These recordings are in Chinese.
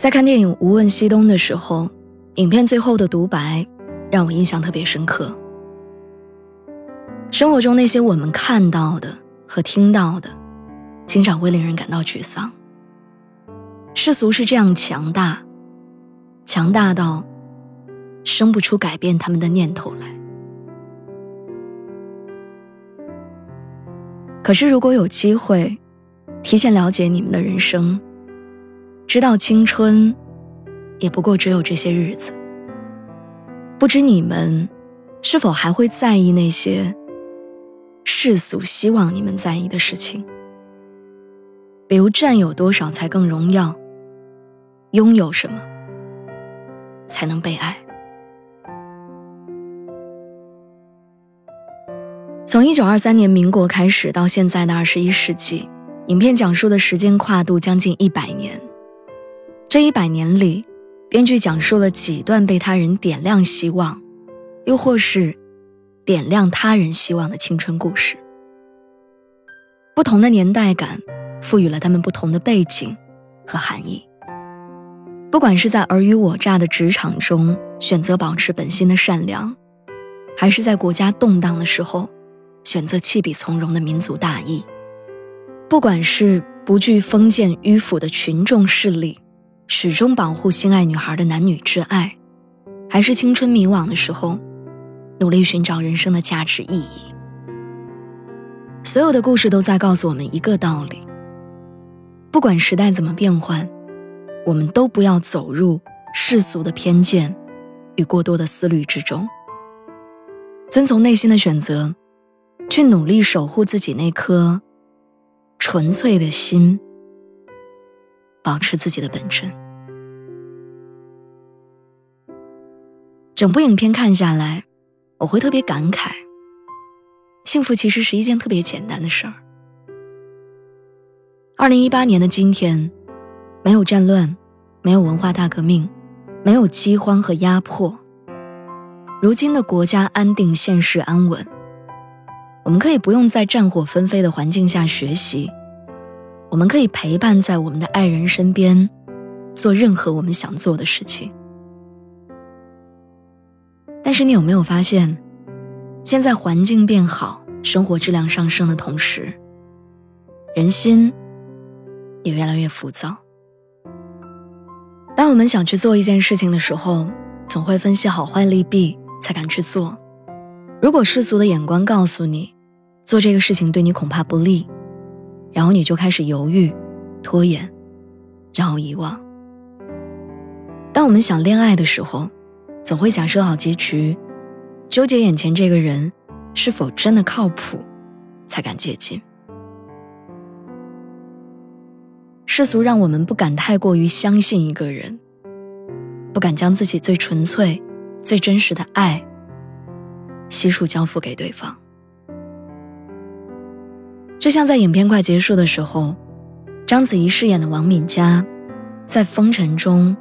在看电影《无问西东》的时候，影片最后的独白让我印象特别深刻。生活中那些我们看到的和听到的，经常会令人感到沮丧。世俗是这样强大，强大到生不出改变他们的念头来。可是，如果有机会提前了解你们的人生，知道青春，也不过只有这些日子。不知你们，是否还会在意那些世俗希望你们在意的事情？比如占有多少才更荣耀？拥有什么才能被爱？从一九二三年民国开始到现在的二十一世纪，影片讲述的时间跨度将近一百年。这一百年里，编剧讲述了几段被他人点亮希望，又或是点亮他人希望的青春故事。不同的年代感，赋予了他们不同的背景和含义。不管是在尔虞我诈的职场中选择保持本心的善良，还是在国家动荡的时候选择弃笔从戎的民族大义；不管是不惧封建迂腐的群众势力。始终保护心爱女孩的男女之爱，还是青春迷惘的时候，努力寻找人生的价值意义。所有的故事都在告诉我们一个道理：不管时代怎么变换，我们都不要走入世俗的偏见与过多的思虑之中，遵从内心的选择，去努力守护自己那颗纯粹的心。保持自己的本真。整部影片看下来，我会特别感慨：幸福其实是一件特别简单的事儿。二零一八年的今天，没有战乱，没有文化大革命，没有饥荒和压迫。如今的国家安定，现实安稳，我们可以不用在战火纷飞的环境下学习。我们可以陪伴在我们的爱人身边，做任何我们想做的事情。但是你有没有发现，现在环境变好，生活质量上升的同时，人心也越来越浮躁。当我们想去做一件事情的时候，总会分析好坏利弊才敢去做。如果世俗的眼光告诉你，做这个事情对你恐怕不利。然后你就开始犹豫、拖延，然后遗忘。当我们想恋爱的时候，总会假设好结局，纠结眼前这个人是否真的靠谱，才敢接近。世俗让我们不敢太过于相信一个人，不敢将自己最纯粹、最真实的爱悉数交付给对方。就像在影片快结束的时候，章子怡饰演的王敏佳，在风尘中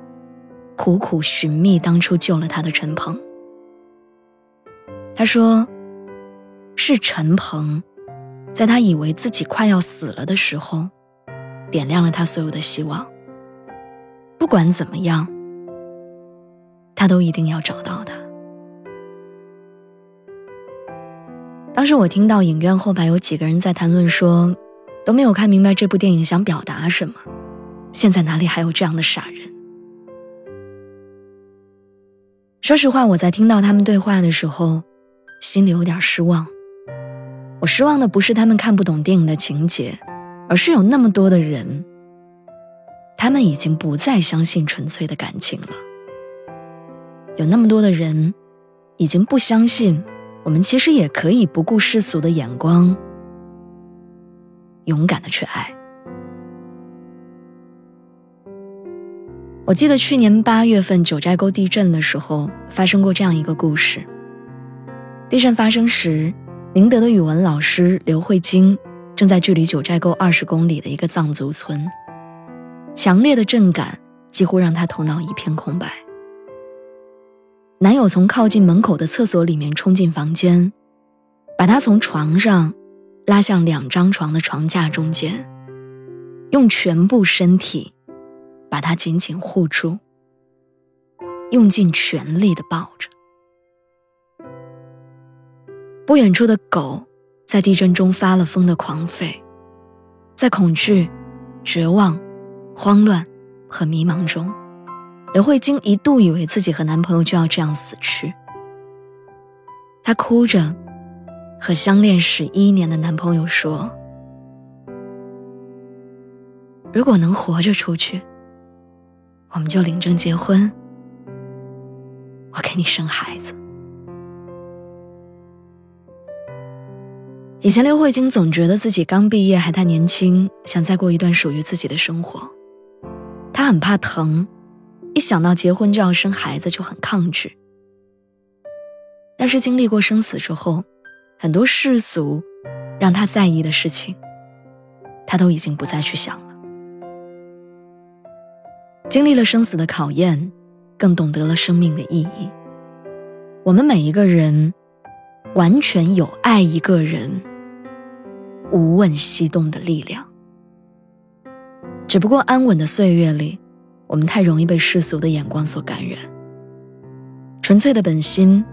苦苦寻觅当初救了她的陈鹏。他说：“是陈鹏，在他以为自己快要死了的时候，点亮了他所有的希望。不管怎么样，他都一定要找到他。”当时我听到影院后排有几个人在谈论说，都没有看明白这部电影想表达什么。现在哪里还有这样的傻人？说实话，我在听到他们对话的时候，心里有点失望。我失望的不是他们看不懂电影的情节，而是有那么多的人，他们已经不再相信纯粹的感情了。有那么多的人，已经不相信。我们其实也可以不顾世俗的眼光勇敢的去爱。我记得去年八月份九寨沟地震的时候发生过这样一个故事。地震发生时宁德的语文老师刘慧晶正在距离九寨沟二十公里的一个藏族村。强烈的震感几乎让她头脑一片空白。男友从靠近门口的厕所里面冲进房间，把她从床上拉向两张床的床架中间，用全部身体。把他紧紧护住，用尽全力的抱着。不远处的狗在地震中发了疯的狂吠，在恐惧、绝望、慌乱和迷茫中，刘慧晶一度以为自己和男朋友就要这样死去。她哭着和相恋十一年的男朋友说：“如果能活着出去。”我们就领证结婚，我给你生孩子。以前刘慧晶总觉得自己刚毕业还太年轻，想再过一段属于自己的生活。她很怕疼，一想到结婚就要生孩子就很抗拒。但是经历过生死之后，很多世俗让他在意的事情，他都已经不再去想了。经历了生死的考验，更懂得了生命的意义。我们每一个人，完全有爱一个人无问西东的力量。只不过安稳的岁月里，我们太容易被世俗的眼光所感染，纯粹的本心，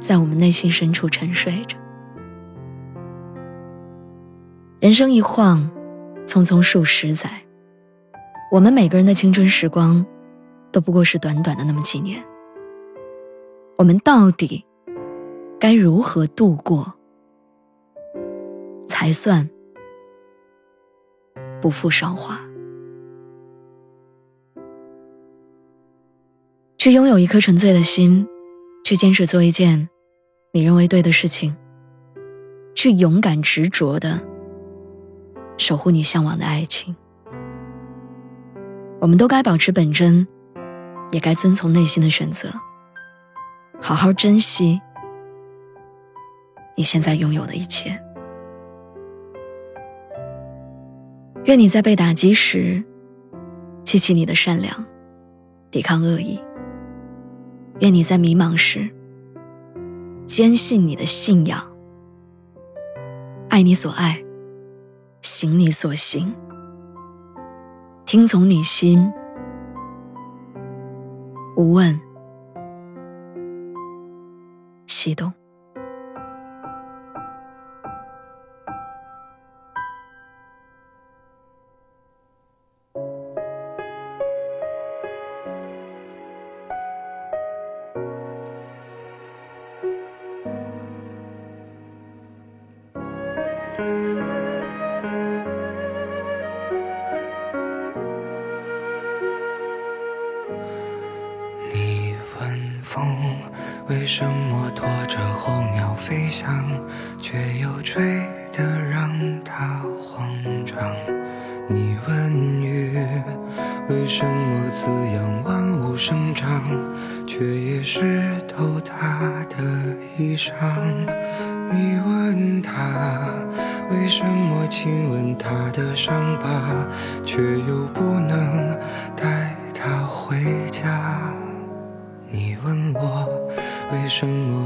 在我们内心深处沉睡着。人生一晃，匆匆数十载。我们每个人的青春时光，都不过是短短的那么几年。我们到底该如何度过，才算不负韶华？去拥有一颗纯粹的心，去坚持做一件你认为对的事情，去勇敢执着的守护你向往的爱情。我们都该保持本真，也该遵从内心的选择，好好珍惜你现在拥有的一切。愿你在被打击时，记起你的善良，抵抗恶意；愿你在迷茫时，坚信你的信仰，爱你所爱，行你所行。听从你心，无问西东。么拖着候鸟飞翔，却又追得让它慌张？你问雨，为什么滋养万物生长，却也湿透它的衣裳？你问他，为什么亲吻他的伤疤，却又不能带他回家？你问我。为什么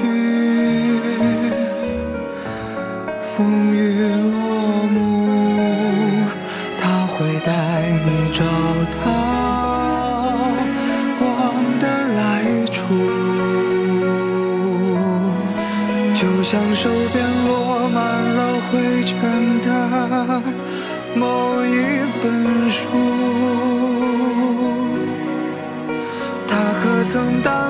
去风雨落幕，他会带你找到光的来处，就像手边落满了灰尘的某一本书。他可曾当？